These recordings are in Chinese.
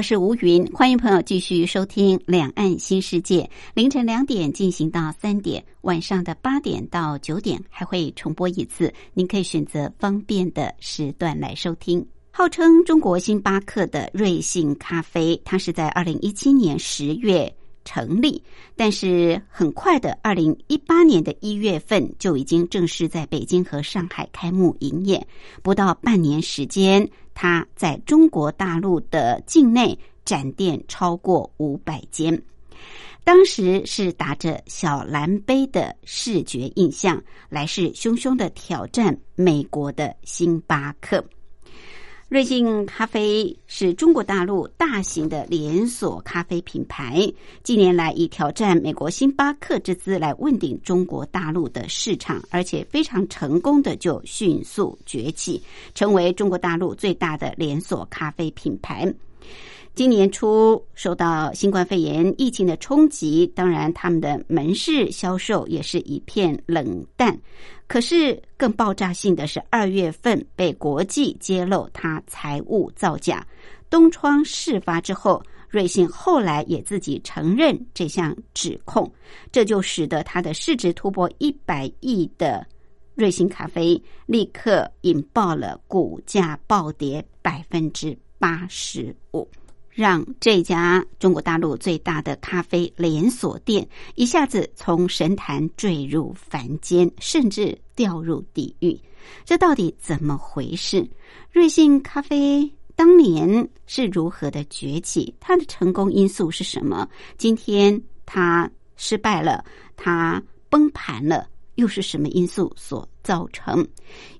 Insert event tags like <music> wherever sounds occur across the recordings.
我是吴云，欢迎朋友继续收听《两岸新世界》。凌晨两点进行到三点，晚上的八点到九点还会重播一次，您可以选择方便的时段来收听。号称中国星巴克的瑞幸咖啡，它是在二零一七年十月成立，但是很快的，二零一八年的一月份就已经正式在北京和上海开幕营业，不到半年时间。它在中国大陆的境内展店超过五百间，当时是打着小蓝杯的视觉印象，来势汹汹的挑战美国的星巴克。瑞幸咖啡是中国大陆大型的连锁咖啡品牌，近年来以挑战美国星巴克之姿来问鼎中国大陆的市场，而且非常成功的就迅速崛起，成为中国大陆最大的连锁咖啡品牌。今年初受到新冠肺炎疫情的冲击，当然他们的门市销售也是一片冷淡。可是更爆炸性的是，二月份被国际揭露他财务造假，东窗事发之后，瑞幸后来也自己承认这项指控，这就使得它的市值突破一百亿的瑞幸咖啡立刻引爆了股价暴跌百分之八十五。让这家中国大陆最大的咖啡连锁店一下子从神坛坠入凡间，甚至掉入地狱，这到底怎么回事？瑞幸咖啡当年是如何的崛起？它的成功因素是什么？今天它失败了，它崩盘了，又是什么因素所造成？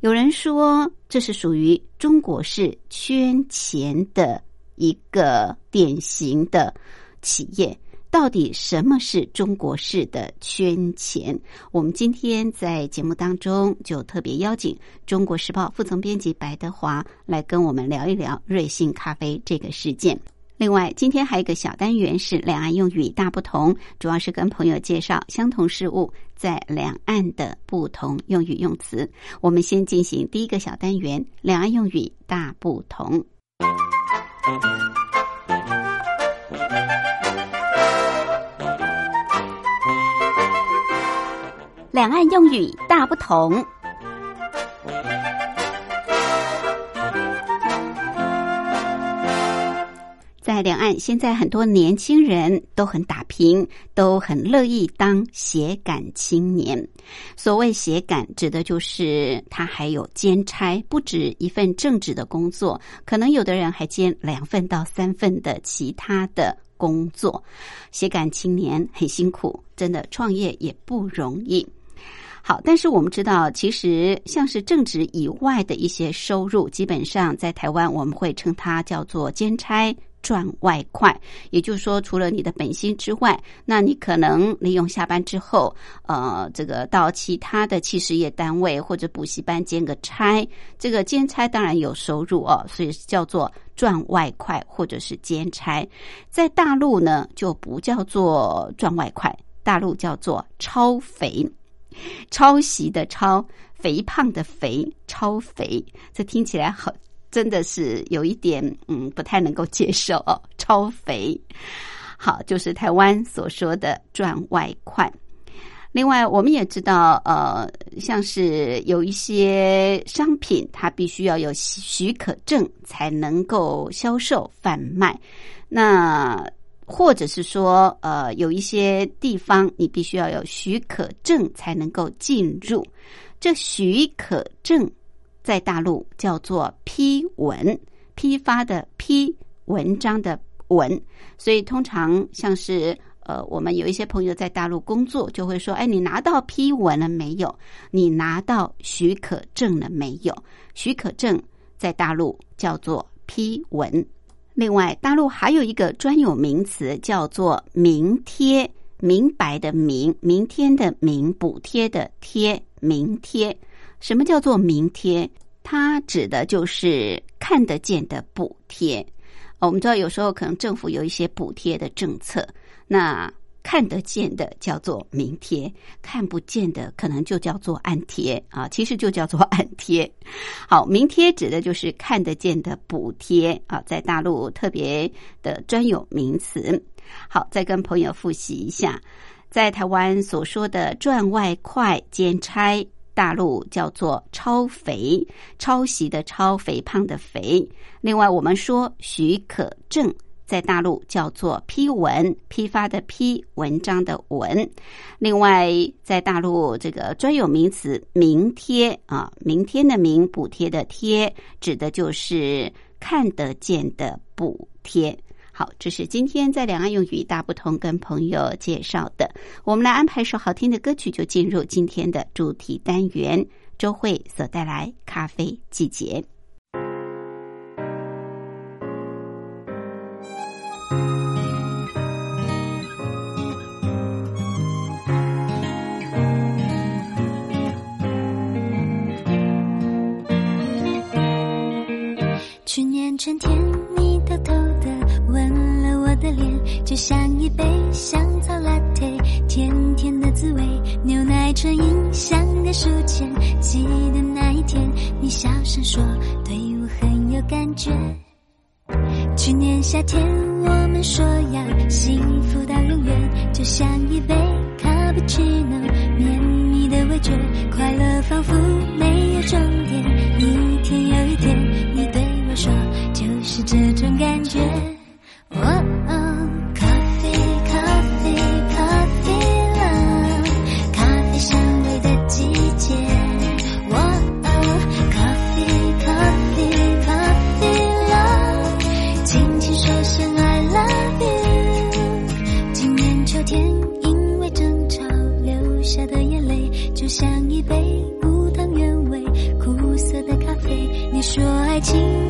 有人说，这是属于中国式圈钱的。一个典型的企业，到底什么是中国式的圈钱？我们今天在节目当中就特别邀请《中国时报》副总编辑白德华来跟我们聊一聊瑞幸咖啡这个事件。另外，今天还有一个小单元是两岸用语大不同，主要是跟朋友介绍相同事物在两岸的不同用语用词。我们先进行第一个小单元：两岸用语大不同。两岸用语大不同。在两岸，现在很多年轻人都很打拼，都很乐意当写感青年。所谓写感，指的就是他还有兼差，不止一份正职的工作，可能有的人还兼两份到三份的其他的工作。写感青年很辛苦，真的创业也不容易。好，但是我们知道，其实像是正职以外的一些收入，基本上在台湾我们会称它叫做兼差。赚外快，也就是说，除了你的本薪之外，那你可能利用下班之后，呃，这个到其他的企事业单位或者补习班兼个差，这个兼差当然有收入哦，所以叫做赚外快或者是兼差。在大陆呢，就不叫做赚外快，大陆叫做超肥，抄袭的抄，肥胖的肥，超肥，这听起来好。真的是有一点，嗯，不太能够接受哦，超肥。好，就是台湾所说的赚外快。另外，我们也知道，呃，像是有一些商品，它必须要有许可证才能够销售贩卖。那或者是说，呃，有一些地方你必须要有许可证才能够进入。这许可证。在大陆叫做批文，批发的批，文章的文，所以通常像是呃，我们有一些朋友在大陆工作，就会说：“哎，你拿到批文了没有？你拿到许可证了没有？”许可证在大陆叫做批文。另外，大陆还有一个专有名词叫做“明贴”，明白的“明”，明天的“明”，补贴的“贴”，明贴。什么叫做明贴？它指的就是看得见的补贴。我们知道，有时候可能政府有一些补贴的政策，那看得见的叫做明贴，看不见的可能就叫做暗贴啊。其实就叫做暗贴。好，明贴指的就是看得见的补贴啊，在大陆特别的专有名词。好，再跟朋友复习一下，在台湾所说的赚外快兼差。大陆叫做超肥，抄袭的超肥胖的肥。另外，我们说许可证在大陆叫做批文，批发的批，文章的文。另外，在大陆这个专有名词明贴啊，明天的明，补贴的贴，指的就是看得见的补贴。好，这是今天在两岸用语大不同跟朋友介绍的。我们来安排一首好听的歌曲，就进入今天的主题单元。周慧所带来咖啡季节。去年春天，就像一杯香草拿铁甜甜的滋味，牛奶唇印香的书签。记得那一天，你小声说对我很有感觉。去年夏天，我们说要幸福到永远，就像一杯卡布奇诺，绵密的味觉，快乐仿佛没有终点。一天又一天，你对我说，就是这种感觉。我说爱情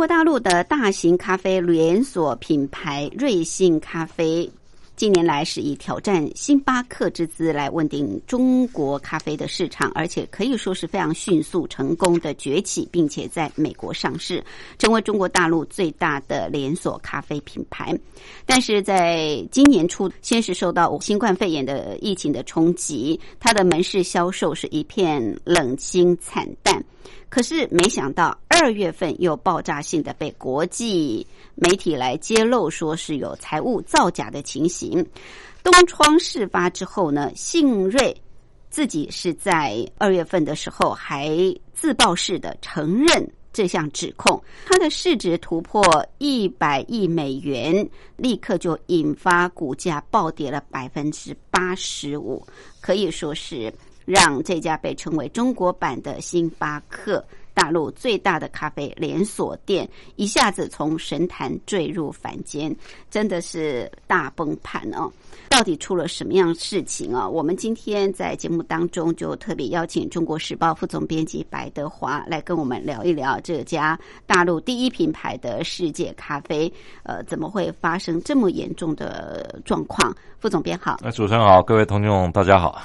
中国大陆的大型咖啡连锁品牌瑞幸咖啡。近年来是以挑战星巴克之姿来稳定中国咖啡的市场，而且可以说是非常迅速成功的崛起，并且在美国上市，成为中国大陆最大的连锁咖啡品牌。但是在今年初，先是受到新冠肺炎的疫情的冲击，它的门市销售是一片冷清惨淡。可是没想到二月份又爆炸性的被国际媒体来揭露，说是有财务造假的情形。东窗事发之后呢，信瑞自己是在二月份的时候还自曝式的承认这项指控，它的市值突破一百亿美元，立刻就引发股价暴跌了百分之八十五，可以说是。让这家被称为中国版的星巴克，大陆最大的咖啡连锁店，一下子从神坛坠入凡间，真的是大崩盘哦！到底出了什么样事情啊？我们今天在节目当中就特别邀请《中国时报》副总编辑白德华来跟我们聊一聊这家大陆第一品牌的世界咖啡，呃，怎么会发生这么严重的状况？副总编好，那主持人好，各位听众大家好。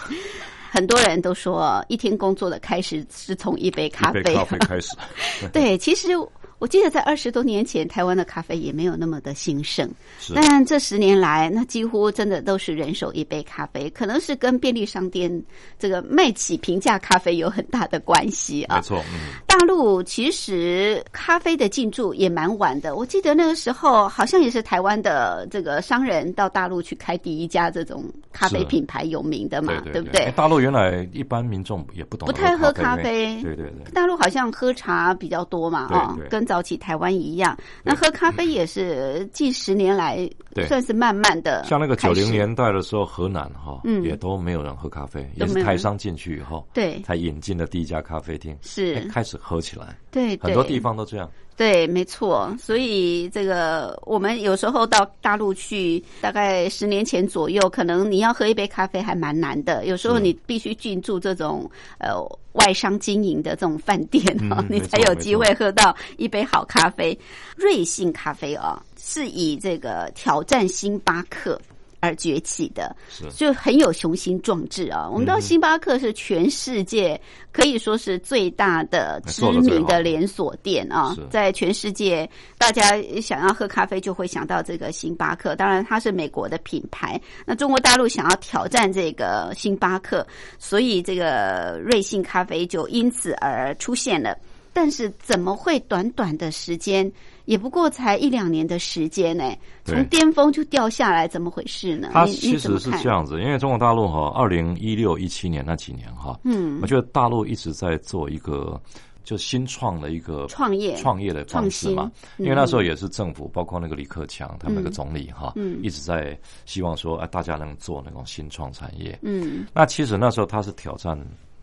很多人都说，一天工作的开始是从一杯咖啡开始。<laughs> 对，其实。我记得在二十多年前，台湾的咖啡也没有那么的兴盛。但这十年来，那几乎真的都是人手一杯咖啡，可能是跟便利商店这个卖起平价咖啡有很大的关系啊。没错，大陆其实咖啡的进驻也蛮晚的。我记得那个时候，好像也是台湾的这个商人到大陆去开第一家这种咖啡品牌有名的嘛，对不对？大陆原来一般民众也不懂，不太喝咖啡。对对对，大陆好像喝茶比较多嘛，啊，跟。早起台湾一样，那喝咖啡也是近十年来算是慢慢的。像那个九零年代的时候，河南哈，嗯，也都没有人喝咖啡，也是台商进去以后，对，才引进了第一家咖啡厅，是。开始喝起来。对，很多地方都这样。对，没错。所以这个我们有时候到大陆去，大概十年前左右，可能你要喝一杯咖啡还蛮难的。有时候你必须进驻这种呃外商经营的这种饭店啊，你才有机会喝到一杯好咖啡。瑞幸咖啡啊，是以这个挑战星巴克。而崛起的，就很有雄心壮志啊！我们知道星巴克是全世界可以说是最大的知名的连锁店啊，在全世界大家想要喝咖啡就会想到这个星巴克。当然，它是美国的品牌。那中国大陆想要挑战这个星巴克，所以这个瑞幸咖啡就因此而出现了。但是怎么会短短的时间，也不过才一两年的时间呢？从巅峰就掉下来，怎么回事呢？它其实是这样子，因为中国大陆哈，二零一六一七年那几年哈，嗯，我觉得大陆一直在做一个就新创的一个创业创业的方式嘛。因为那时候也是政府，包括那个李克强他们那个总理哈，嗯，一直在希望说，哎，大家能做那种新创产业。嗯，那其实那时候他是挑战，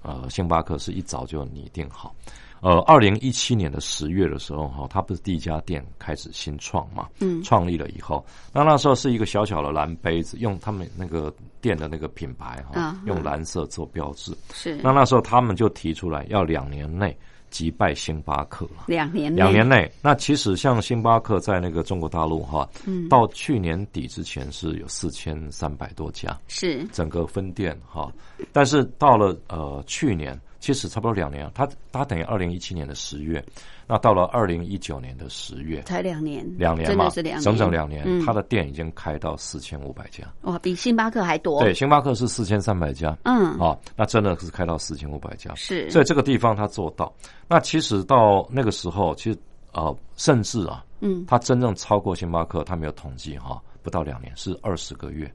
呃，星巴克是一早就拟定好。呃，二零一七年的十月的时候，哈，它不是第一家店开始新创嘛？嗯，创立了以后，那那时候是一个小小的蓝杯子，用他们那个店的那个品牌哈，用蓝色做标志。是。那那时候他们就提出来，要两年内击败星巴克了。两年。两年内，那其实像星巴克在那个中国大陆哈，嗯，到去年底之前是有四千三百多家，是整个分店哈，但是到了呃去年。其实差不多两年，他他等于二零一七年的十月，那到了二零一九年的十月，才两年，两年嘛，整整两年，他的店已经开到四千五百家，哇，比星巴克还多。对，星巴克是四千三百家，嗯，啊，那真的是开到四千五百家，是，所以这个地方他做到。那其实到那个时候，其实呃，甚至啊，嗯，他真正超过星巴克，他没有统计哈，不到两年，是二十个月。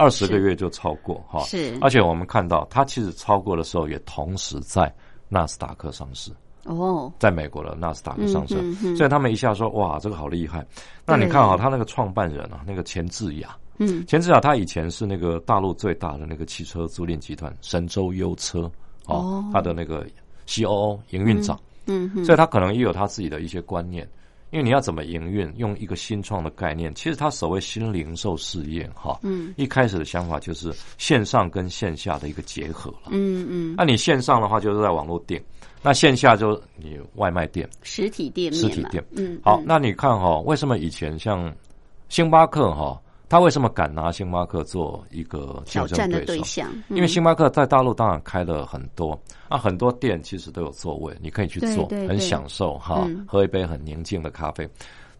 二十个月就超过哈。是，而且我们看到它其实超过的时候，也同时在纳斯达克上市。哦，在美国的纳斯达克上市，所以他们一下说哇，这个好厉害。那你看啊，他那个创办人啊，那个钱志雅，嗯，钱志雅他以前是那个大陆最大的那个汽车租赁集团神州优车哦，他的那个 C O O 营运长，嗯，所以他可能也有他自己的一些观念。因为你要怎么营运，用一个新创的概念，其实它所谓新零售事业哈，嗯，一开始的想法就是线上跟线下的一个结合了，嗯嗯，那你线上的话就是在网络店，那线下就你外卖店、实体店、实体店，嗯，好，那你看哈，为什么以前像星巴克哈？他为什么敢拿星巴克做一个挑战的对象？因为星巴克在大陆当然开了很多，啊，很多店其实都有座位，你可以去坐，很享受哈，喝一杯很宁静的咖啡。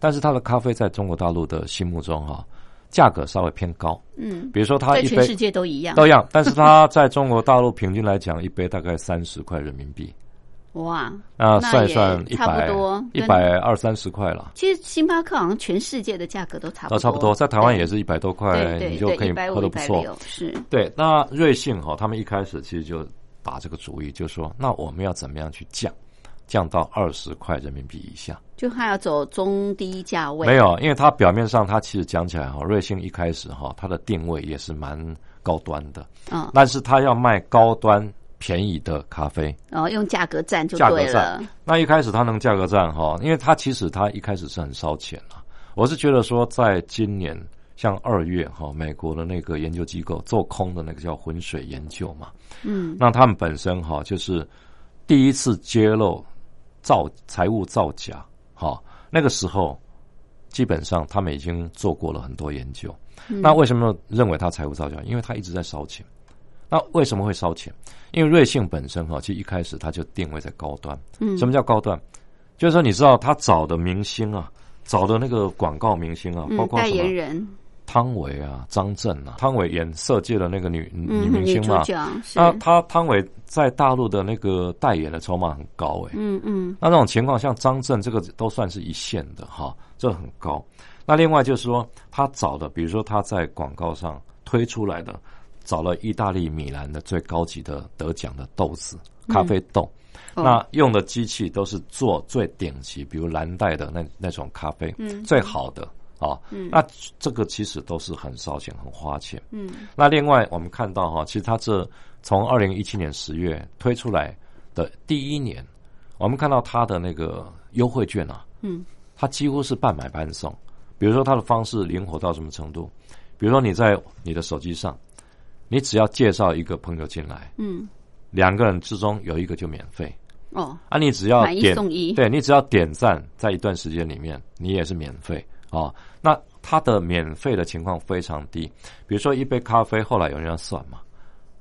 但是它的咖啡在中国大陆的心目中哈，价格稍微偏高。嗯，比如说它一杯世界都一样，都一样，但是它在中国大陆平均来讲，一杯大概三十块人民币。哇，那算一算，一百多一百二三十块了。其实星巴克好像全世界的价格都差不多，都差不多，在台湾也是一百多块，你就可以喝的不错。是，对。那瑞幸哈，他们一开始其实就打这个主意，就说那我们要怎么样去降，降到二十块人民币以下？就他要走中低价位？没有，因为它表面上它其实讲起来哈，瑞幸一开始哈，它的定位也是蛮高端的，嗯，但是它要卖高端。便宜的咖啡，然后用价格战就对了。那一开始他能价格战哈，因为他其实他一开始是很烧钱啊。我是觉得说，在今年像二月哈，美国的那个研究机构做空的那个叫浑水研究嘛，嗯，那他们本身哈就是第一次揭露造财务造假哈，那个时候基本上他们已经做过了很多研究。那为什么认为他财务造假？因为他一直在烧钱。那为什么会烧钱？因为瑞幸本身哈，其实一开始它就定位在高端。嗯，什么叫高端？就是说，你知道他找的明星啊，找的那个广告明星啊，包括代言人汤唯啊、张震啊。汤唯演色戒的那个女女明星嘛，那他汤唯在大陆的那个代言的筹码很高哎。嗯嗯。那那种情况，像张震这个都算是一线的哈，这很高。那另外就是说，他找的，比如说他在广告上推出来的。找了意大利米兰的最高级的得奖的豆子咖啡豆，那用的机器都是做最顶级，比如蓝带的那那种咖啡，最好的啊。那这个其实都是很烧钱、很花钱。嗯，那另外我们看到哈，其实它这从二零一七年十月推出来的第一年，我们看到它的那个优惠券啊，嗯，它几乎是半买半送。比如说它的方式灵活到什么程度？比如说你在你的手机上。你只要介绍一个朋友进来，嗯，两个人之中有一个就免费。哦。啊，你只要点对你只要点赞，在一段时间里面，你也是免费。啊。那它的免费的情况非常低，比如说一杯咖啡，后来有人要算嘛，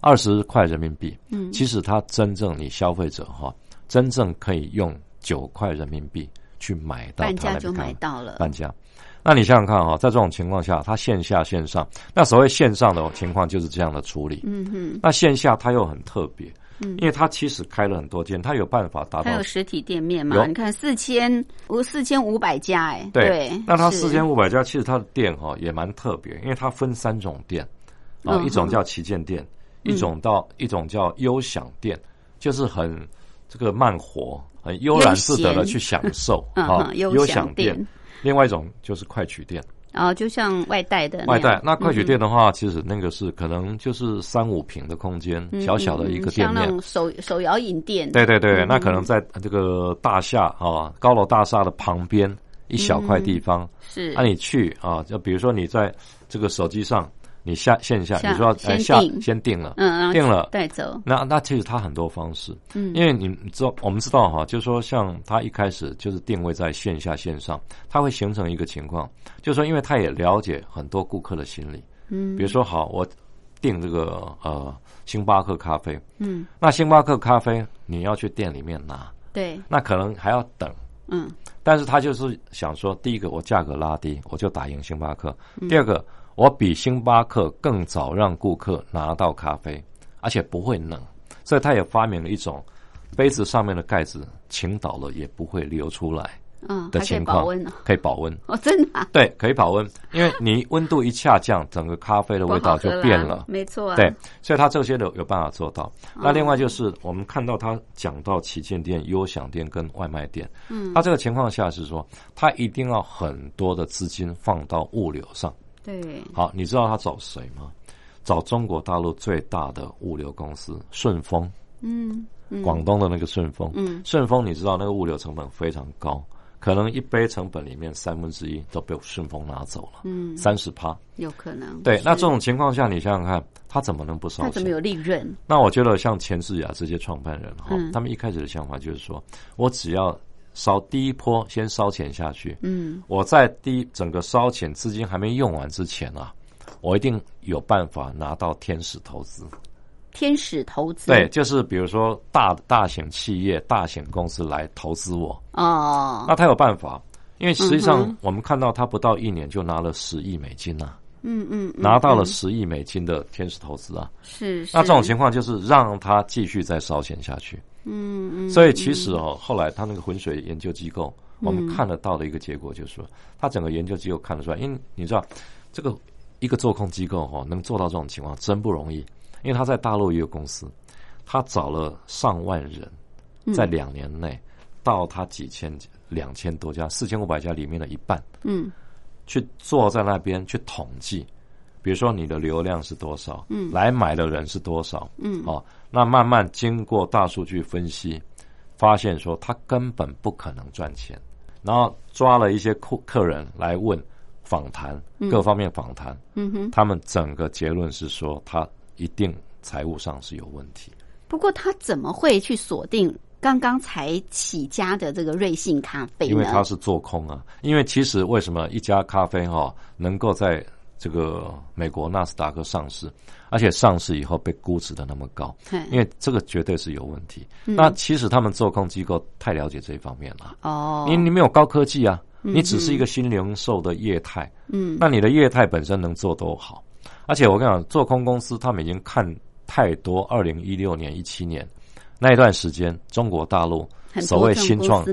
二十块人民币，嗯，其实它真正你消费者哈，真正可以用九块人民币去买到，半价就买到了，半价。那你想想看哈，在这种情况下，它线下线上，那所谓线上的情况就是这样的处理。嗯哼。那线下它又很特别，嗯，因为它其实开了很多间，它有办法达到。它有实体店面嘛？你看四千五四千五百家哎。对。那它四千五百家，其实它的店哈也蛮特别，因为它分三种店啊，一种叫旗舰店，一种到一种叫优享店，就是很这个慢活、很悠然自得的去享受啊，<laughs> 优享店。另外一种就是快取店，然后就像外带的外带。那快取店的话，其实那个是可能就是三五平的空间，小小的一个店面，手手摇饮店。对对对，那可能在这个大厦啊，高楼大厦的旁边一小块地方。是，那你去啊，就比如说你在这个手机上。你下线下，你说先下先定了，嗯，定了。带走。那那其实它很多方式，嗯，因为你知道，我们知道哈，就是说像它一开始就是定位在线下线上，它会形成一个情况，就是说，因为它也了解很多顾客的心理，嗯，比如说好，我订这个呃星巴克咖啡，嗯，那星巴克咖啡你要去店里面拿，对，那可能还要等，嗯，但是他就是想说，第一个我价格拉低，我就打赢星巴克，第二个。我比星巴克更早让顾客拿到咖啡，而且不会冷，所以他也发明了一种杯子上面的盖子倾倒了也不会流出来嗯的情况，可以保温。哦，真的对，可以保温，因为你温度一下降，整个咖啡的味道就变了，没错，对，所以他这些都有办法做到。那另外就是我们看到他讲到旗舰店、优享店跟外卖店，嗯，他这个情况下是说，他一定要很多的资金放到物流上，对，好，你知道他找谁吗？找中国大陆最大的物流公司顺丰，嗯，广东的那个顺丰，嗯，顺丰你知道那个物流成本非常高。可能一杯成本里面三分之一都被顺丰拿走了，嗯，三十趴有可能。对，那这种情况下，你想想看，他怎么能不烧钱？他怎么有利润？那我觉得像钱志雅这些创办人哈，他们一开始的想法就是说，我只要烧第一波，先烧钱下去，嗯，我在第整个烧钱资金还没用完之前啊，我一定有办法拿到天使投资。天使投资。对，就是比如说大大型企业、大型公司来投资我。哦，那他有办法，因为实际上我们看到他不到一年就拿了十亿美金呐，嗯嗯，拿到了十亿美金的天使投资啊，是，那这种情况就是让他继续再烧钱下去，嗯嗯，所以其实哦，后来他那个浑水研究机构，我们看得到的一个结果就是说，他整个研究机构看得出来，因为你知道这个一个做空机构哈，能做到这种情况真不容易。因为他在大陆也有公司，他找了上万人，在两年内到他几千、两千多家、四千五百家里面的一半，嗯，去坐在那边去统计，比如说你的流量是多少，嗯，来买的人是多少，嗯，哦，那慢慢经过大数据分析，发现说他根本不可能赚钱，然后抓了一些客客人来问访谈，各方面访谈，嗯哼，他们整个结论是说他。一定财务上是有问题。不过他怎么会去锁定刚刚才起家的这个瑞幸咖啡因为它是做空啊。因为其实为什么一家咖啡哈能够在这个美国纳斯达克上市，而且上市以后被估值的那么高？因为这个绝对是有问题。那其实他们做空机构太了解这一方面了。哦，你你没有高科技啊，你只是一个新零售的业态。嗯，那你的业态本身能做多好？而且我跟你讲，做空公司他们已经看太多。二零一六年、一七年那一段时间，中国大陆所谓新创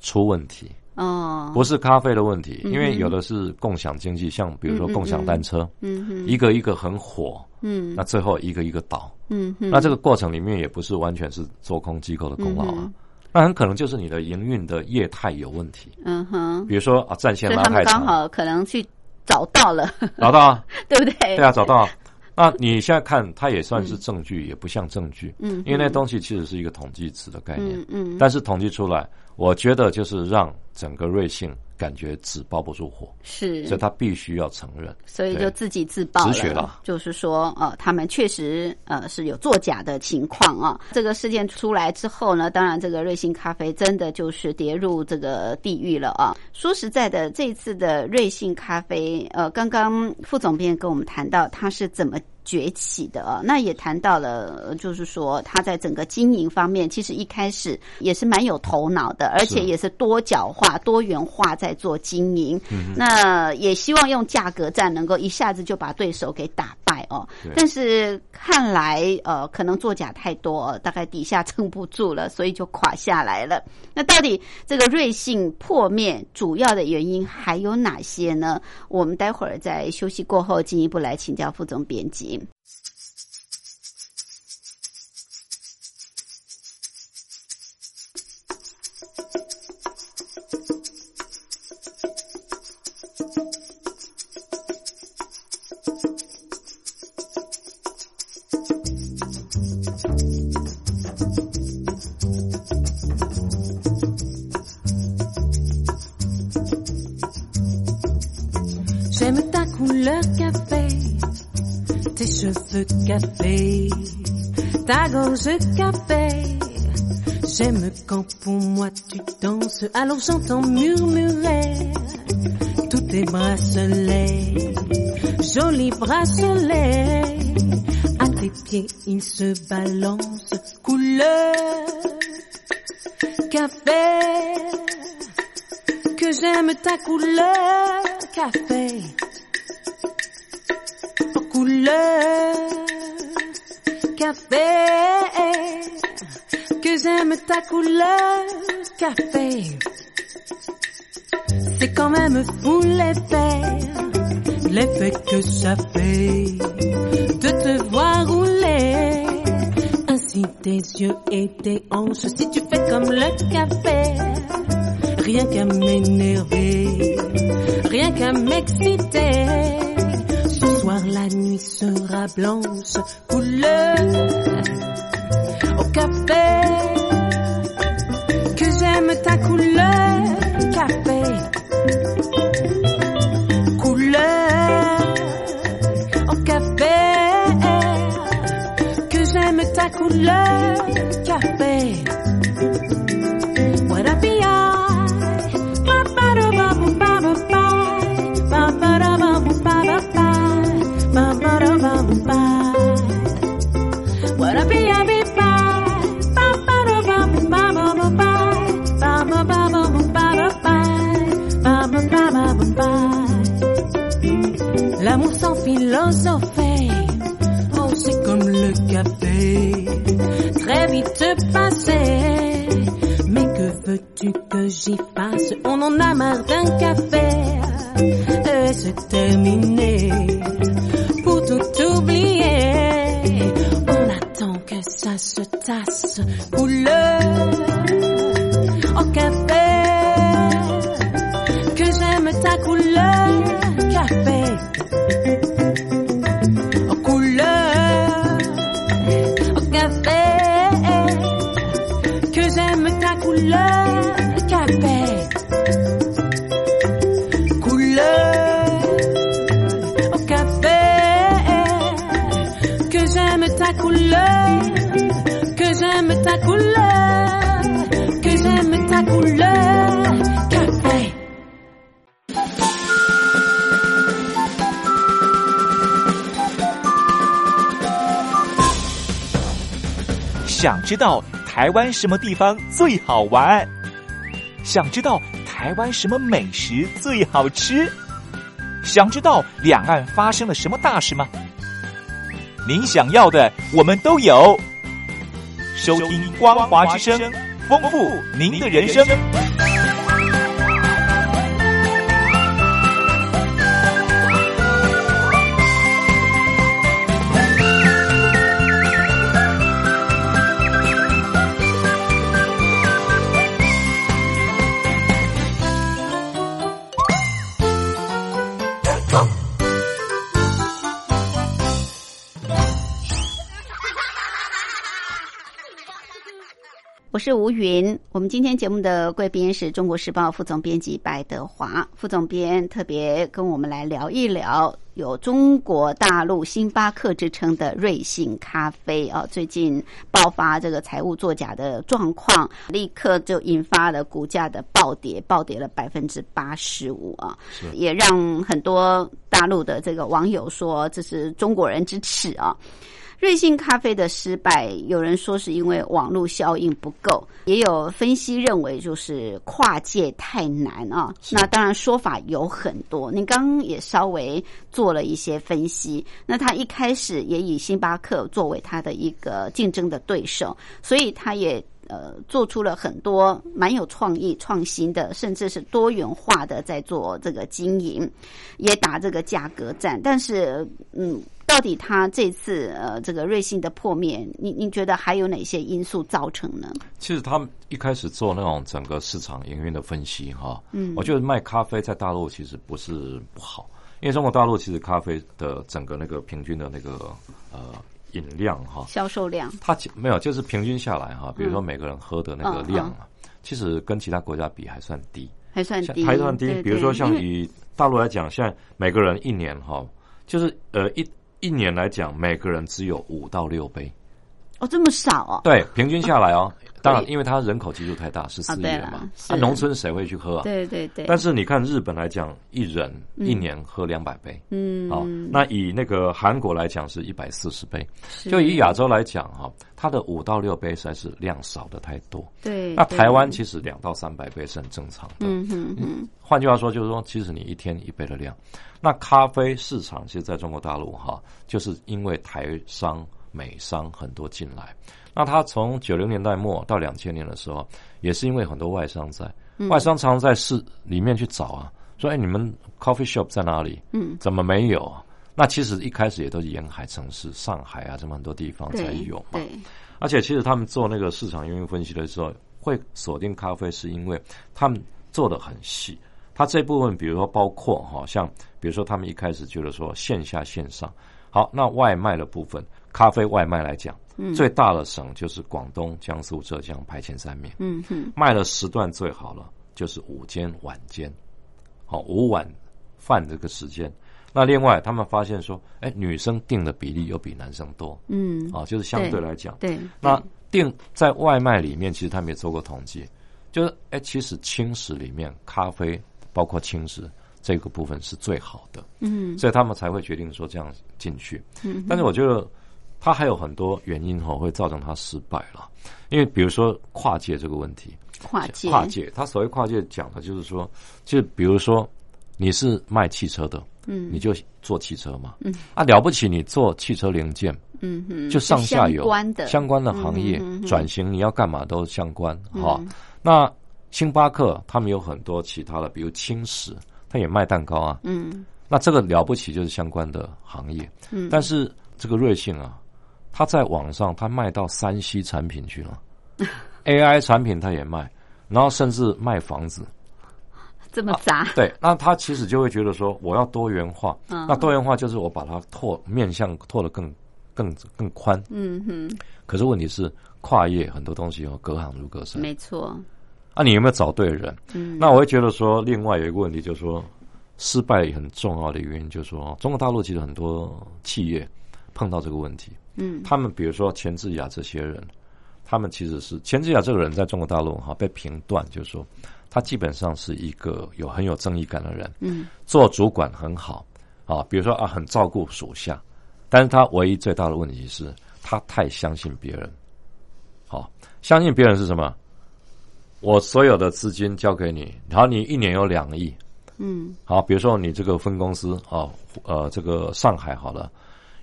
出问题哦，不是咖啡的问题，因为有的是共享经济，像比如说共享单车，嗯一个一个很火，嗯，那最后一个一个倒，嗯那这个过程里面也不是完全是做空机构的功劳啊，那很可能就是你的营运的业态有问题，嗯哼，比如说啊，战线拉太长，刚好可能去。找到了，找到啊，<laughs> 对不对？对啊，找到。那你现在看，它也算是证据，也不像证据，嗯，因为那东西其实是一个统计值的概念，嗯嗯，但是统计出来，我觉得就是让整个瑞幸。感觉纸包不住火，是，所以他必须要承认，所以就自己自爆了，就是说，呃，他们确实呃是有作假的情况啊。这个事件出来之后呢，当然这个瑞幸咖啡真的就是跌入这个地狱了啊。说实在的，这次的瑞幸咖啡，呃，刚刚副总编跟我们谈到他是怎么。崛起的啊，那也谈到了，就是说他在整个经营方面，其实一开始也是蛮有头脑的，而且也是多角化、多元化在做经营。那也希望用价格战能够一下子就把对手给打败哦。但是看来呃，可能作假太多，大概底下撑不住了，所以就垮下来了。那到底这个瑞幸破灭主要的原因还有哪些呢？我们待会儿在休息过后进一步来请教副总编辑。Café, ta gorge café. J'aime quand pour moi tu danses, alors j'entends murmurer tous tes bracelets, jolis bracelets. À tes pieds ils se balancent, couleur café. Que j'aime ta couleur café couleur café. Que j'aime ta couleur café. C'est quand même fou l'effet, l'effet que ça fait de te voir rouler. Ainsi tes yeux et tes hanches, si tu fais comme le café, rien qu'à m'énerver, rien qu'à m'exciter. La nuit sera blanche, couleur au café. Que j'aime ta couleur, café. Couleur au café. Que j'aime ta couleur, café. Sans philosopher, oh c'est comme le café, très vite passé. Mais que veux-tu que j'y fasse? On en a marre d'un café, et c'est terminé. Ta couleur, que j'aime ta couleur, que j'aime ta couleur, café. 想知道台湾什么地方最好玩？想知道台湾什么美食最好吃？想知道两岸发生了什么大事吗？您想要的我们都有。收听光华之声，丰富您的人生。是吴云。我们今天节目的贵宾是中国时报副总编辑白德华副总编，特别跟我们来聊一聊有中国大陆星巴克之称的瑞幸咖啡啊，最近爆发这个财务作假的状况，立刻就引发了股价的暴跌，暴跌了百分之八十五啊，也让很多大陆的这个网友说这是中国人之耻啊。瑞幸咖啡的失败，有人说是因为网络效应不够，也有分析认为就是跨界太难啊。那当然说法有很多，你刚刚也稍微做了一些分析。那他一开始也以星巴克作为他的一个竞争的对手，所以他也。呃，做出了很多蛮有创意、创新的，甚至是多元化的，在做这个经营，也打这个价格战。但是，嗯，到底他这次呃这个瑞幸的破灭，你你觉得还有哪些因素造成呢？其实他们一开始做那种整个市场营运的分析，哈，嗯，我觉得卖咖啡在大陆其实不是不好，因为中国大陆其实咖啡的整个那个平均的那个呃。饮量哈，销售量，它没有，就是平均下来哈，比如说每个人喝的那个量啊，其实跟其他国家比还算低，还算低，还算低。比如说像以大陆来讲，现在每个人一年哈，就是呃一一年来讲，每个人只有五到六杯，哦，这么少哦？对，平均下来哦。当然，因为它人口基数太大，十四亿人嘛，那农村谁会去喝啊？对对对。但是你看日本来讲，一人一年喝两百杯，嗯，好，那以那个韩国来讲是一百四十杯，就以亚洲来讲哈，它的五到六杯实在是量少的太多。对。那台湾其实两到三百杯是很正常的。嗯嗯嗯。换句话说，就是说，其实你一天一杯的量，那咖啡市场其实在中国大陆哈，就是因为台商、美商很多进来。那他从九零年代末到两千年的时候，也是因为很多外商在，外商常常在市里面去找啊，说：“哎，你们 coffee shop 在哪里？嗯，怎么没有？”那其实一开始也都是沿海城市，上海啊，这么很多地方才有嘛。而且其实他们做那个市场运营分析的时候，会锁定咖啡，是因为他们做的很细。他这部分，比如说包括哈，像比如说他们一开始觉得说线下线上好，那外卖的部分，咖啡外卖来讲，最大的省就是广东、江苏、浙江排前三名。嗯哼，卖的时段最好了，就是午间、晚间，好午晚饭这个时间。那另外，他们发现说，哎，女生订的比例又比男生多，嗯，啊，就是相对来讲，对，那订在外卖里面，其实他们也做过统计，就是，哎，其实轻食里面，咖啡包括轻食这个部分是最好的，嗯，所以他们才会决定说这样进去，嗯，但是我觉得，它还有很多原因哈，会造成它失败了，因为比如说跨界这个问题，跨界，跨界，它所谓跨界讲的就是说，就比如说你是卖汽车的。嗯，你就做汽车嘛，嗯。啊，了不起，你做汽车零件，嗯哼，就上下游相关的。相关的行业转型，你要干嘛都相关哈、嗯。那星巴克他们有很多其他的，比如轻食，他也卖蛋糕啊。嗯。那这个了不起就是相关的行业，嗯，但是这个瑞幸啊，它在网上他卖到山西产品去了，<laughs> AI 产品他也卖，然后甚至卖房子。这么杂，对，那他其实就会觉得说，我要多元化。嗯那多元化就是我把它拓面向拓得更更更宽。嗯哼，可是问题是，跨业很多东西哦，隔行如隔山。没错，啊，你有没有找对人？嗯，那我会觉得说，另外有一个问题就是说，失败很重要的原因就是说，中国大陆其实很多企业碰到这个问题。嗯他们比如说钱志雅这些人，他们其实是钱志雅这个人在中国大陆哈被评断，就是说他基本上是一个有很有正义感的人，嗯做主管很好啊，比如说啊很照顾属下，但是他唯一最大的问题是他太相信别人。好，相信别人是什么？我所有的资金交给你，然后你一年有两亿，嗯好，比如说你这个分公司啊，呃，这个上海好了，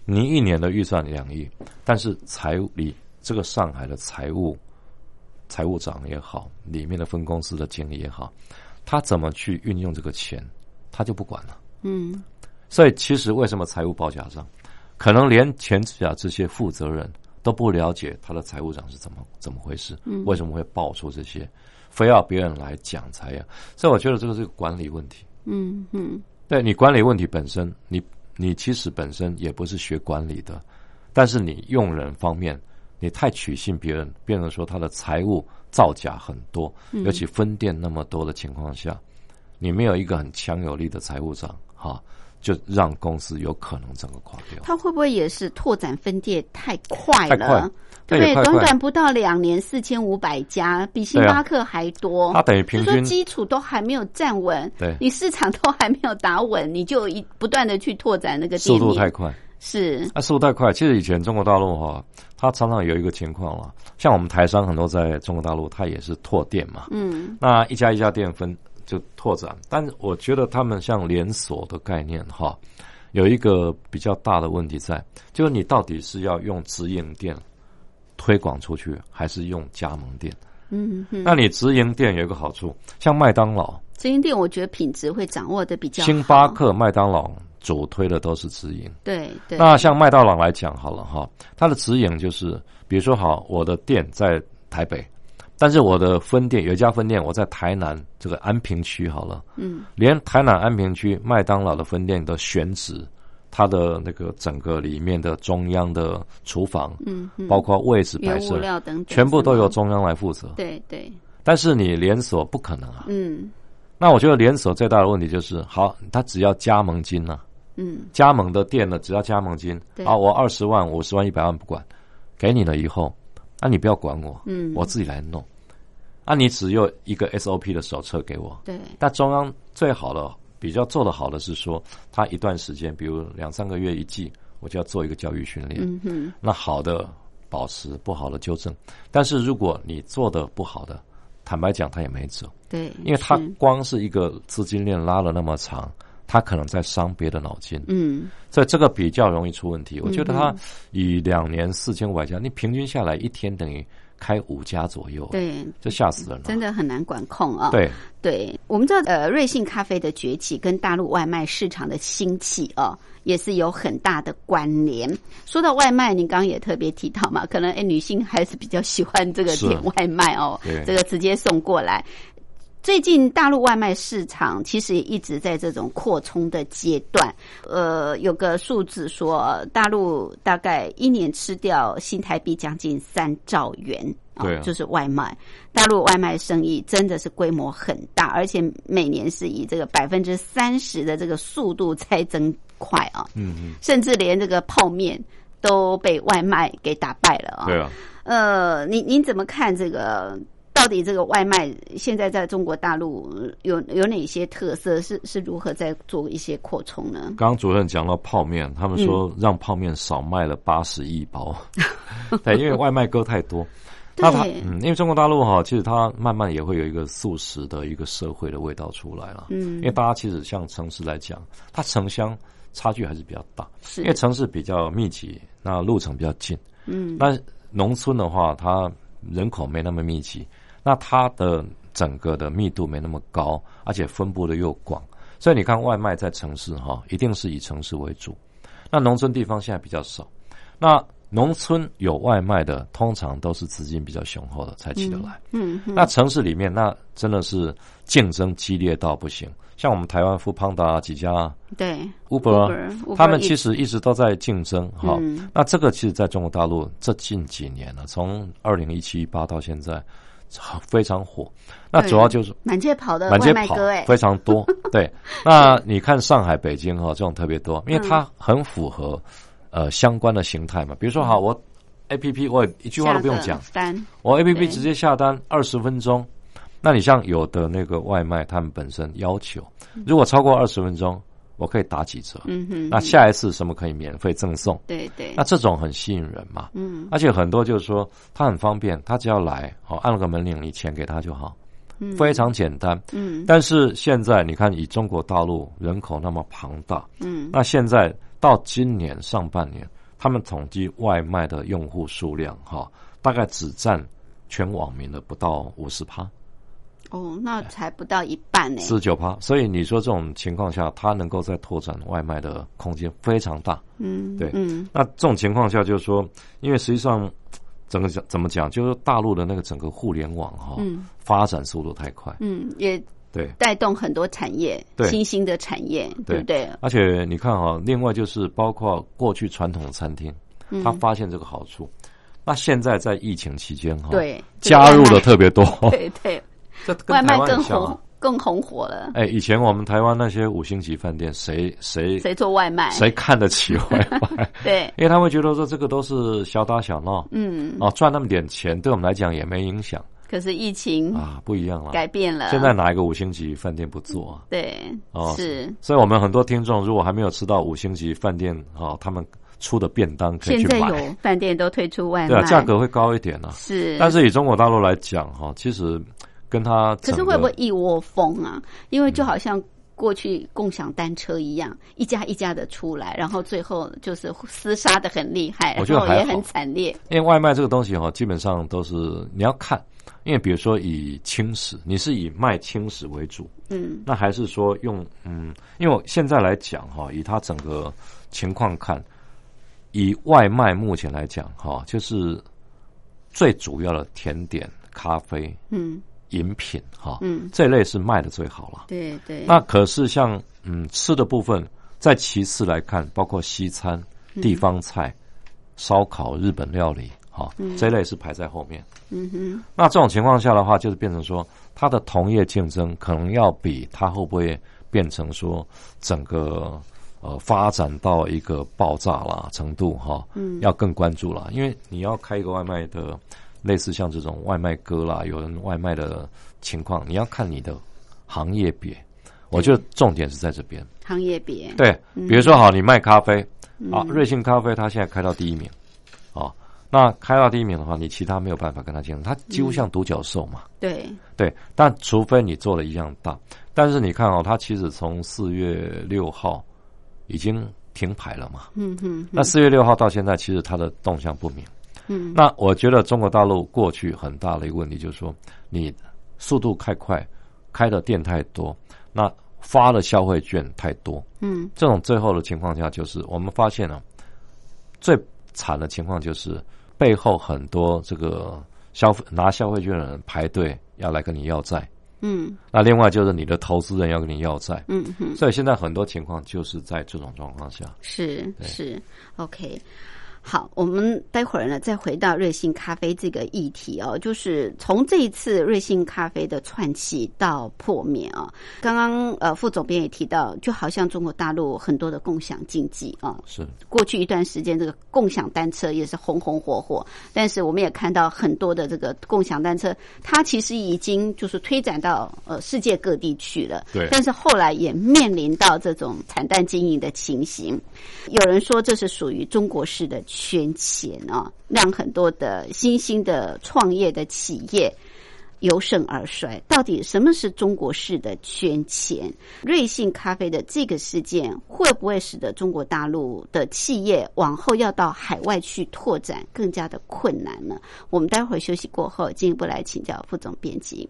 你一年的预算两亿，但是财务里这个上海的财务财务长也好，里面的分公司的经理也好，他怎么去运用这个钱，他就不管了。嗯所以其实为什么财务报假账，可能连前指甲这些负责人都不了解他的财务长是怎么怎么回事，嗯为什么会爆出这些，非要别人来讲才呀？所以我觉得这个是个管理问题。嗯嗯对你管理问题本身，你你其实本身也不是学管理的，但是你用人方面，你太取信别人，变成说他的财务造假很多，嗯尤其分店那么多的情况下，你没有一个很强有力的财务长，哈，就让公司有可能整个垮掉。它会不会也是拓展分店太快了？对短短不到两年，四千五百家，比星巴克还多。它等于平就说均基础都还没有站稳，对你市场都还没有打稳，你就一不断的去拓展那个速度太快，是啊，速度太快。其实以前中国大陆哈，它常常有一个情况啦，像我们台商很多在中国大陆，它也是拓店嘛，嗯那一家一家店分就拓展，但是我觉得他们像连锁的概念哈，有一个比较大的问题在，就是你到底是要用直营店推广出去，还是用加盟店？嗯嗯。那你直营店有一个好处，像麦当劳、直营店我觉得品质会掌握的比较好。星巴克、麦当劳主推的都是直营。对对，那像麦当劳来讲好了哈，它的直营就是，比如说好，我的店在台北，但是我的分店有一家分店我在台南这个安平区好了，嗯。连台南安平区麦当劳的分店的选址，它的那个整个里面的中央的厨房，嗯嗯，包括位置摆原物设，料等等，全部都由中央来负责。对对，但是你连锁不可能啊。嗯。那我觉得连锁最大的问题就是，好，他只要加盟金呢、嗯。加盟的店呢，只要加盟金，对。啊，我二十万、五十万、一百万不管，给你了以后，那、你不要管我，嗯，我自己来弄。啊，你只有一个 SOP 的手册给我。对但中央最好的、比较做的好的是说，他一段时间，比如两三个月一季，我就要做一个教育训练。嗯哼那好的保持，不好的纠正。但是如果你做的不好的，坦白讲，他也没辙，对，因为他光是一个资金链拉了那么长，他可能在伤别的脑筋。嗯所以这个比较容易出问题。我觉得他以两年四千五百家，你平均下来一天等于开五家左右，对，这吓死人了，真的很难管控啊。对对，我们知道，呃，瑞幸咖啡的崛起跟大陆外卖市场的兴起哦，也是有很大的关联。说到外卖，您刚刚也特别提到嘛，可能哎，女性还是比较喜欢这个是点外卖哦对，这个直接送过来。最近大陆外卖市场其实也一直在这种扩充的阶段。呃，有个数字说，大陆大概一年吃掉新台币将近三兆元，哦对啊就是外卖。大陆外卖生意真的是规模很大，而且每年是以这个百分之三十的这个速度在增快啊，嗯嗯，甚至连这个泡面都被外卖给打败了啊。对啊。呃，您您怎么看这个？到底这个外卖现在在中国大陆有有哪些特色？是是如何在做一些扩充呢？刚刚主任讲到泡面，他们说嗯让泡面少卖了八十亿包，<laughs> 对，因为外卖哥太多。<laughs> 那它对嗯，因为中国大陆哈，其实它慢慢也会有一个素食的一个社会的味道出来了。嗯因为大家其实像城市来讲，它城乡差距还是比较大，是因为城市比较密集，那路程比较近。嗯，那农村的话，它人口没那么密集，那它的整个的密度没那么高，而且分布的又广，所以你看外卖在城市哈，一定是以城市为主。那农村地方现在比较少，那农村有外卖的，通常都是资金比较雄厚的才起得来。嗯嗯那城市里面，那真的是竞争激烈到不行。像我们台湾富邦达几家对 Uber，, 他们其实一直都在竞争哈。嗯那这个其实在中国大陆这近几年了，从二零一七一八到现在非常火。那主要就是满街跑的外满街跑非常多。<laughs> 对，那你看上海、北京哈这种特别多，因为它很符合呃相关的形态嘛。比如说，好，我 A P P 我一句话都不用讲，单我 A P P 直接下单二十分钟。那你像有的那个外卖，他们本身要求，如果超过二十分钟，我可以打几折。嗯哼，那下一次什么可以免费赠送？对对那这种很吸引人嘛。嗯而且很多就是说他很方便，他只要来，哦，按了个门铃，你钱给他就好，嗯非常简单。嗯但是现在你看，以中国大陆人口那么庞大，嗯那现在到今年上半年，他们统计外卖的用户数量，哈、大概只占全网民的不到五十趴，哦，那才不到一半呢。四十九趴。所以你说这种情况下，它能够在拓展外卖的空间非常大。嗯，对。嗯。那这种情况下，就是说，因为实际上整个讲怎么讲，就是大陆的那个整个互联网哈、嗯。发展速度太快，嗯，也对。带动很多产业，对。新兴的产业，对。不对？而且你看哈、另外就是包括过去传统的餐厅，嗯。他发现这个好处，那现在在疫情期间哈、对，加入的特别多，对 <laughs> 对，外卖更红。更红火了。哎，以前我们台湾那些五星级饭店，谁谁谁做外卖？谁看得起外卖？<laughs> 对，因为他会觉得说这个都是小打小闹，嗯，哦，赚那么点钱，对我们来讲也没影响可是疫情啊，不一样了。改变了，现在哪一个五星级饭店不做啊？对哦是。所以我们很多听众如果还没有吃到五星级饭店哦，他们出的便当可以现在去买，有饭店都推出外卖，对啊，价格会高一点啊。是，但是以中国大陆来讲哈，其实跟他可是会不会一窝蜂啊？因为就好像过去共享单车一样，一家一家的出来，然后最后就是厮杀的很厉害，我觉得也很惨烈。因为外卖这个东西哈，基本上都是你要看，因为比如说以轻食，你是以卖轻食为主，嗯那还是说用嗯，因为我现在来讲哈，以它整个情况看，以外卖目前来讲哈，就是最主要的甜点、咖啡、嗯饮品哈，嗯，这类是卖的最好了。对对。那可是像嗯吃的部分，在其次来看，包括西餐、地方菜、烧烤、日本料理，哈、这类是排在后面。嗯哼那这种情况下的话，就是变成说，它的同业竞争可能要比它会不会变成说整个呃发展到一个爆炸啦程度哈，嗯要更关注了，因为你要开一个外卖的，类似像这种外卖哥啦，有人外卖的情况，你要看你的行业别。我觉得重点是在这边，行业别。对，比如说好，你卖咖啡，嗯。啊，瑞幸咖啡它现在开到第一名，哦，那开到第一名的话，你其他没有办法跟它竞争，它几乎像独角兽嘛，对。对，但除非你做的一样大，但是你看哦，它其实从四月六号已经停牌了嘛，嗯哼。那四月六号到现在，其实它的动向不明。嗯，那我觉得中国大陆过去很大的一个问题就是说，你速度太快，开的店太多，那发的消费券太多。嗯，这种最后的情况下，就是我们发现了最惨的情况就是背后很多这个消费拿消费券的人排队要来跟你要债。嗯，那另外就是你的投资人要跟你要债，嗯哼，所以现在很多情况就是在这种状况下，是是，OK。好，我们待会儿呢再回到瑞幸咖啡这个议题哦，就是从这一次瑞幸咖啡的串起到破灭啊，刚刚呃副总编也提到，就好像中国大陆很多的共享经济啊，是。过去一段时间这个共享单车也是红红火火，但是我们也看到很多的这个共享单车，它其实已经就是推展到呃世界各地去了，对，但是后来也面临到这种惨淡经营的情形，有人说这是属于中国式的。圈钱啊，让很多的新兴的创业的企业由盛而衰。到底什么是中国式的圈钱？瑞幸咖啡的这个事件会不会使得中国大陆的企业往后要到海外去拓展更加的困难呢？我们待会儿休息过后进一步来请教副总编辑。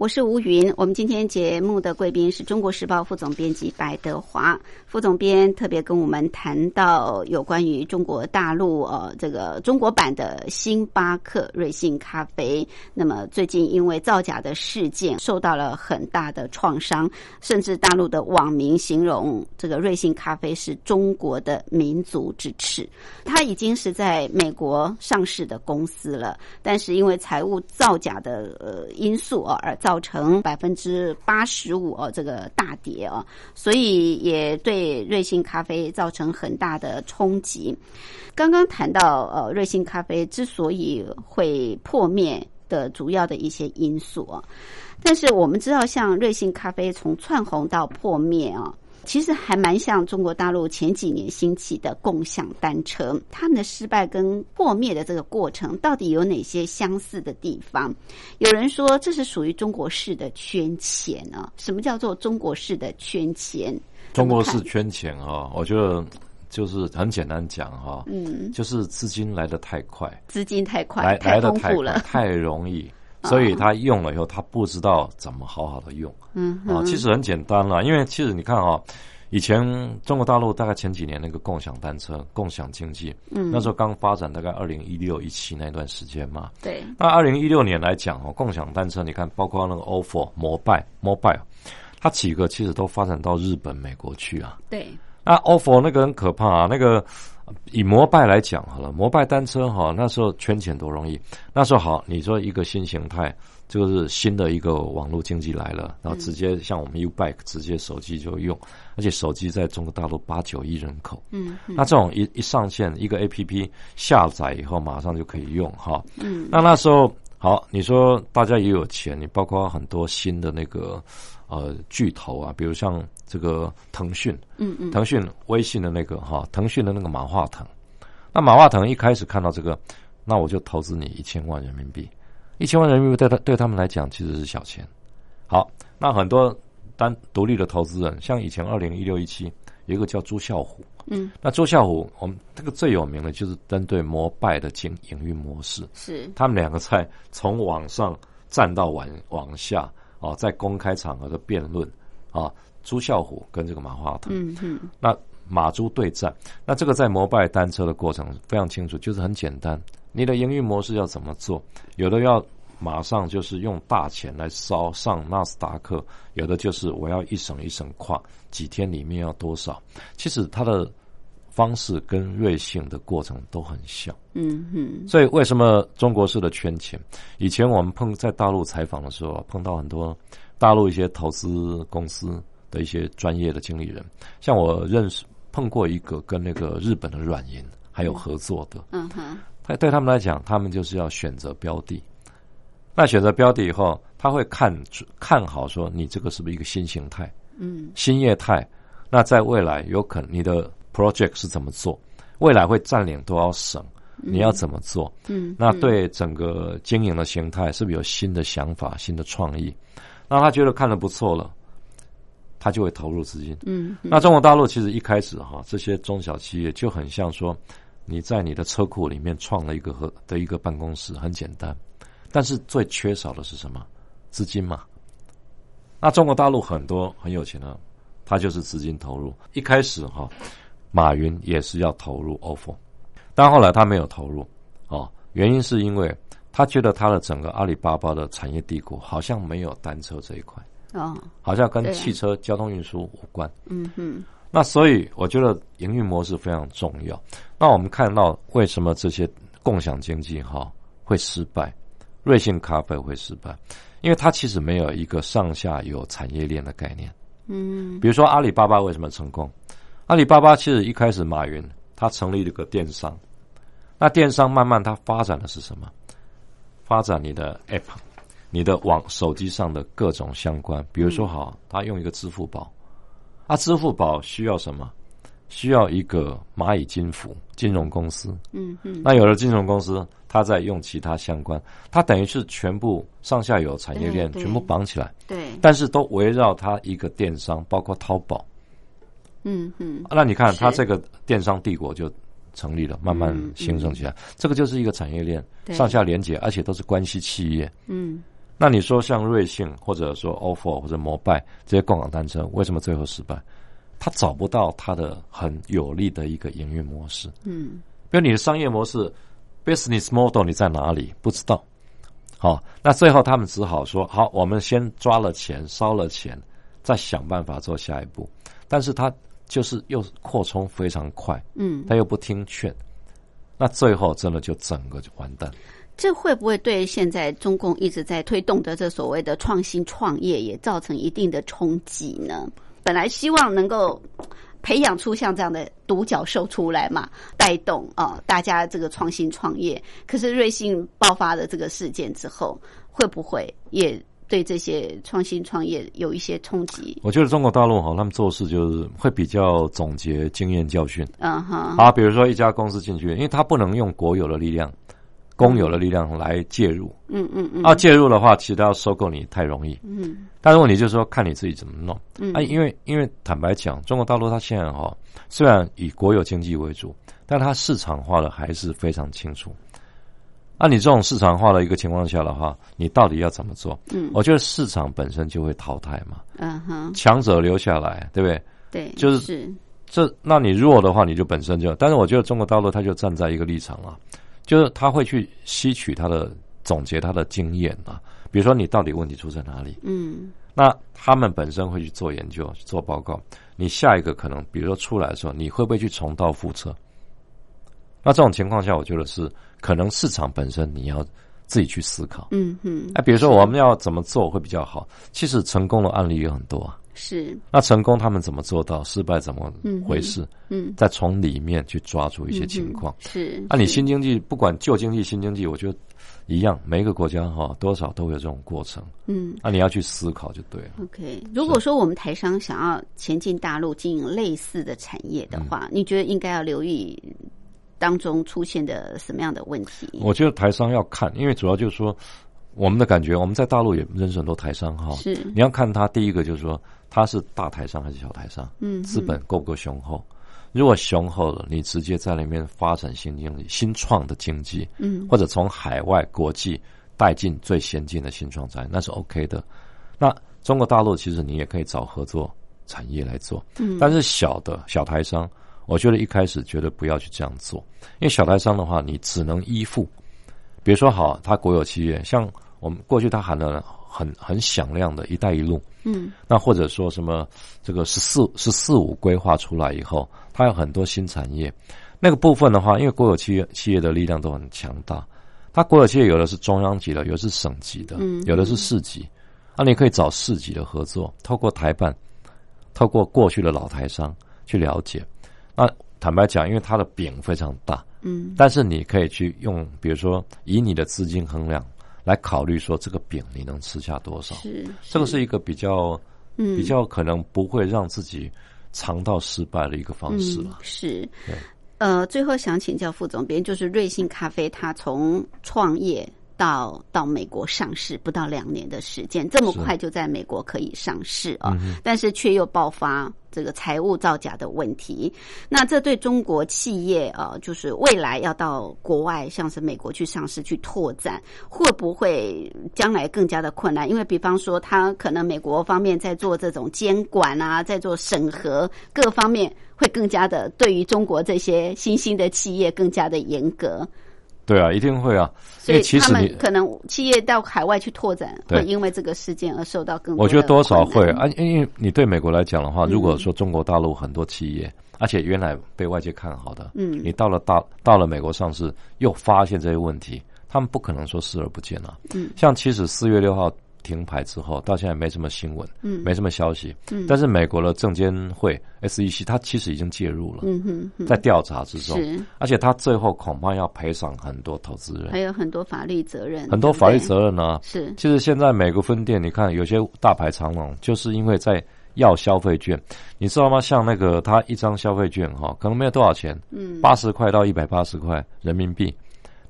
我是吴云，我们今天节目的贵宾是中国时报副总编辑白德华副总编，特别跟我们谈到有关于中国大陆呃这个中国版的星巴克瑞幸咖啡。那么最近因为造假的事件受到了很大的创伤，甚至大陆的网民形容这个瑞幸咖啡是中国的民族之耻。它已经是在美国上市的公司了，但是因为财务造假的呃因素而造。造成百分之八十五哦，这个大跌哦，所以也对瑞幸咖啡造成很大的冲击。刚刚谈到呃，瑞幸咖啡之所以会破灭的主要的一些因素啊，但是我们知道，像瑞幸咖啡从窜红到破灭啊。其实还蛮像中国大陆前几年兴起的共享单车，他们的失败跟破灭的这个过程，到底有哪些相似的地方？有人说这是属于中国式的圈钱啊？什么叫做中国式的圈钱？中国式圈钱啊，我觉得就是很简单讲哈，嗯，就是资金来的太快，资金太快，来来的太快，太容易。所以他用了以后，他不知道怎么好好的用。嗯啊，其实很简单了，因为其实你看啊，以前中国大陆大概前几年那个共享单车、共享经济，嗯，那时候刚发展，大概二零一六一七那段时间嘛。对。那二零一六年来讲哦，共享单车，你看，包括那个 ofo、摩拜、摩拜，它几个其实都发展到日本、美国去啊。对。那 ofo 那个很可怕啊，那个。以摩拜来讲好了，摩拜单车哈，那时候圈钱多容易。那时候好，你说一个新形态，就是新的一个网络经济来了，然后直接像我们 U Bike 直接手机就用，而且手机在中国大陆八九亿人口，嗯，那这种一一上线一个 A P P 下载以后马上就可以用哈，嗯，那那时候好，你说大家也有钱，你包括很多新的那个。呃，巨头啊，比如像这个腾讯，嗯嗯，腾讯、微信的那个哈，腾讯的那个马化腾，那马化腾一开始看到这个，那我就投资你一千万人民币，一千万人民币对他对他们来讲其实是小钱。好，那很多单独立的投资人，像以前二零一六一七有一个叫朱啸虎，嗯，那朱啸虎，我们这个最有名的就是针对摩拜的经营运模式，是。他们两个在从网上站到往往下。哦，在公开场合的辩论，啊，朱啸虎跟这个马化腾，嗯嗯，那马朱对战，那这个在摩拜单车的过程非常清楚，就是很简单，你的营运模式要怎么做？有的要马上就是用大钱来烧上纳斯达克，有的就是我要一省一省跨，几天里面要多少？其实它的。方式跟瑞幸的过程都很像，嗯哼，所以为什么中国式的圈钱？以前我们碰在大陆采访的时候，碰到很多大陆一些投资公司的一些专业的经理人，像我认识碰过一个跟那个日本的软银还有合作的，嗯哼，他对他们来讲，他们就是要选择标的，那选择标的以后，他会看看好说你这个是不是一个新形态，嗯，新业态，那在未来有可能你的。project 是怎么做？未来会占领多少省？你要怎么做？嗯，那对整个经营的形态是不是有新的想法、新的创意？那他觉得看的不错了，他就会投入资金。嗯，那中国大陆其实一开始哈，这些中小企业就很像说，你在你的车库里面创了一个和的一个办公室，很简单，但是最缺少的是什么？资金嘛。那中国大陆很多很有钱的，他就是资金投入。一开始哈。马云也是要投入 ofo，但后来他没有投入，哦，原因是因为他觉得他的整个阿里巴巴的产业帝国好像没有单车这一块，哦，好像跟汽车交通运输无关，嗯哼，那所以我觉得营运模式非常重要。那我们看到为什么这些共享经济哈会失败，瑞幸咖啡会失败，因为它其实没有一个上下游产业链的概念，嗯，比如说阿里巴巴为什么成功？阿里巴巴其实一开始，马云他成立了个电商，那电商慢慢它发展的是什么？发展你的 app，你的网手机上的各种相关，比如说好，他用一个支付宝，啊，支付宝需要什么？需要一个蚂蚁金服金融公司。嗯嗯，那有了金融公司，他在用其他相关，他等于是全部上下游产业链全部绑起来，对，但是都围绕它一个电商，包括淘宝。嗯嗯，那你看，是它这个电商帝国就成立了，慢慢嗯兴盛起来。这个就是一个产业链，上下连接，而且都是关系企业。嗯那你说像瑞幸或者说 ofo 或者摩拜这些共享单车，为什么最后失败？他找不到他的很有利的一个营运模式。嗯比如你的商业模式 business model 你在哪里不知道，好，那最后他们只好说好，我们先抓了钱，烧了钱，再想办法做下一步。但是他就是又扩充非常快，嗯，他又不听劝，那最后真的就整个就完蛋。这会不会对现在中共一直在推动的这所谓的创新创业也造成一定的冲击呢？本来希望能够培养出像这样的独角兽出来嘛，带动啊、大家这个创新创业。可是瑞幸爆发的这个事件之后，会不会也对这些创新创业有一些冲击？我觉得中国大陆哈，他们做事就是会比较总结经验教训。嗯哼，啊，比如说一家公司进去，因为他不能用国有的力量、公有的力量来介入。嗯嗯嗯，啊，介入的话，其实要收购你太容易。嗯但是问题就是说，看你自己怎么弄。嗯啊，因为因为坦白讲，中国大陆它现在哈，虽然以国有经济为主，但它市场化的还是非常清楚。啊，你这种市场化的一个情况下的话，你到底要怎么做？嗯我觉得市场本身就会淘汰嘛，嗯哼，强者留下来，对不对？对，就是是这，那你弱的话，你就本身就，但是我觉得中国大陆它就站在一个立场啊，就是他会去吸取他的总结他的经验啊，比如说你到底问题出在哪里，嗯那他们本身会去做研究、做报告。你下一个可能，比如说出来的时候，你会不会去重蹈覆辙？那这种情况下，我觉得是可能市场本身你要自己去思考。嗯嗯，哎，比如说我们要怎么做会比较好？其实成功的案例有很多啊。是那成功他们怎么做到？失败怎么嗯回事？嗯再从里面去抓住一些情况。是，那、你新经济不管旧经济、新经济，我觉得一样，每一个国家哈多少都会有这种过程。嗯。那、你要去思考就对了。OK，如果说我们台商想要前进大陆经营类似的产业的话，嗯你觉得应该要留意当中出现的什么样的问题？我觉得台商要看，因为主要就是说我们的感觉，我们在大陆也认识很多台商哈。是你要看他第一个就是说他是大台商还是小台商，嗯资本够不够雄厚？如果雄厚了，你直接在里面发展新经济、新创的经济，嗯或者从海外国际带进最先进的新创产业，那是 OK 的。那中国大陆其实你也可以找合作产业来做，嗯但是小的小台商，我觉得一开始绝对不要去这样做，因为小台商的话，你只能依附。比如说，好，他国有企业，像我们过去他喊的很很响亮的一带一路，嗯那或者说什么这个“十四十四五”规划出来以后，它有很多新产业。那个部分的话，因为国有企业企业的力量都很强大，它国有企业有的是中央级的，有的是省级的，嗯有的是市级。那你可以找市级的合作，透过台办，透过过去的老台商去了解。那坦白讲，因为它的饼非常大，嗯但是你可以去用，比如说以你的资金衡量来考虑说这个饼你能吃下多少。是这个是一个比较嗯比较可能不会让自己尝到失败的一个方式嗯了。是。呃，最后想请教副总编，就是瑞幸咖啡，它从创业到到美国上市不到两年的时间，这么快就在美国可以上市啊、嗯但是却又爆发这个财务造假的问题。那这对中国企业啊、呃就是未来要到国外，像是美国去上市去拓展，会不会将来更加的困难？因为比方说，他可能美国方面在做这种监管啊，在做审核各方面，会更加的对于中国这些新兴的企业更加的严格。对啊，一定会啊，因所以他们可能企业到海外去拓展，对。会因为这个事件而受到更多我觉得多少会啊，因为你对美国来讲的话，嗯。如果说中国大陆很多企业，而且原来被外界看好的，嗯。你到了大到了美国上市，又发现这些问题，他们不可能说视而不见啊。嗯。像其实四月六号停牌之后，到现在没什么新闻，嗯。没什么消息，嗯。但是美国的证监会 SEC 它其实已经介入了，嗯哼哼，在调查之中，是。而且它最后恐怕要赔偿很多投资人，还有很多法律责任，很多法律责任呢、是。其实现在美国分店，你看有些大排长龙，就是因为在要消费券。你知道吗？像那个他一张消费券哈，可能没有多少钱，嗯，八十块到一百八十块人民币，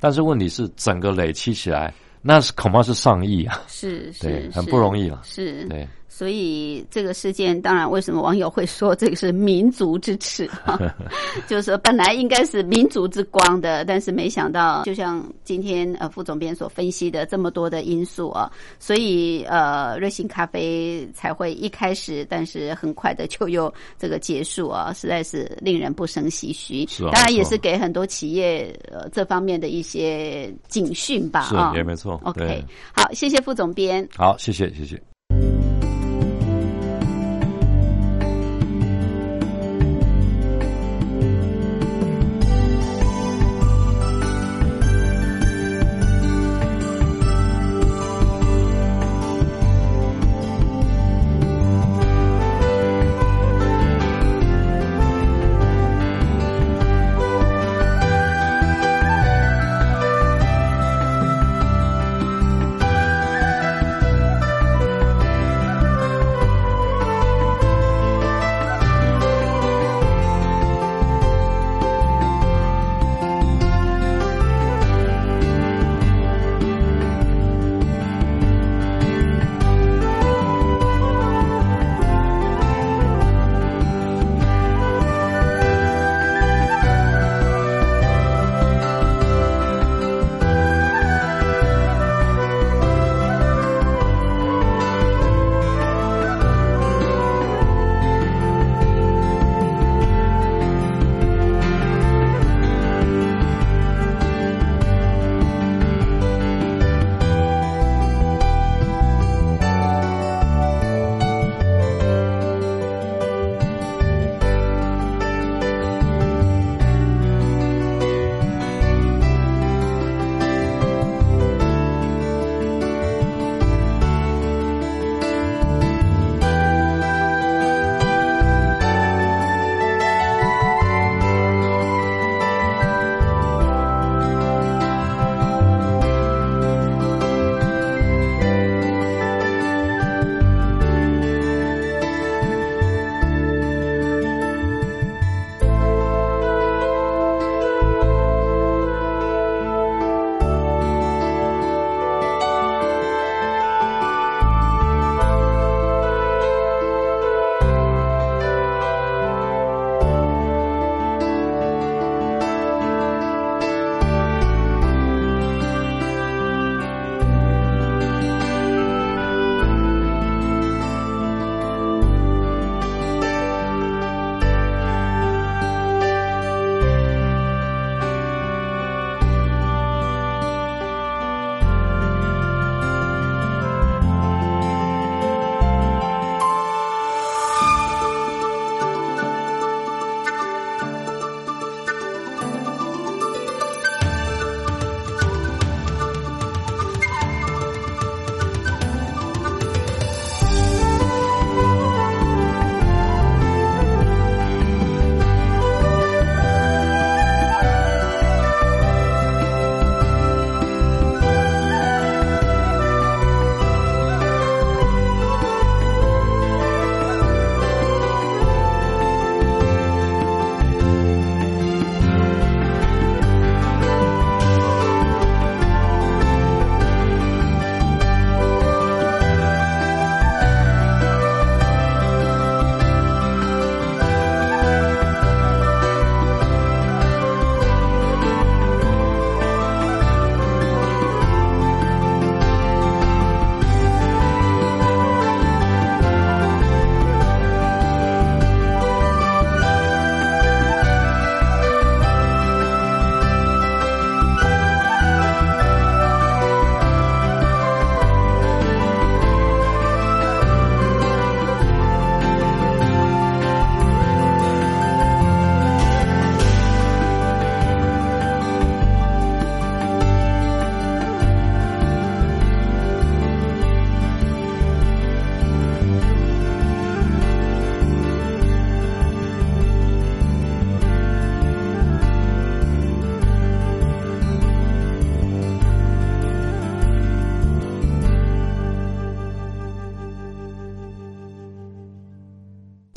但是问题是整个累积起来，那是恐怕是上亿啊，是对，很不容易了，是，对。所以这个事件，当然，为什么网友会说这个是民族之耻？<laughs> 就是说，本来应该是民族之光的，但是没想到，就像今天呃副总编所分析的这么多的因素啊，所以呃瑞幸咖啡才会一开始，但是很快的就又这个结束啊，实在是令人不胜唏嘘。是啊，当然也是给很多企业呃这方面的一些警讯吧。是，也没错。OK，好，谢谢副总编。好，谢谢，谢谢。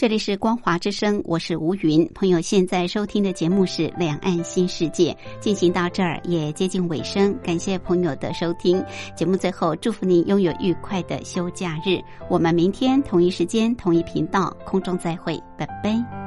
这里是光华之声，我是吴云。朋友现在收听的节目是《两岸新世界》，进行到这儿也接近尾声，感谢朋友的收听。节目最后，祝福您拥有愉快的休假日。我们明天同一时间、同一频道空中再会，拜拜。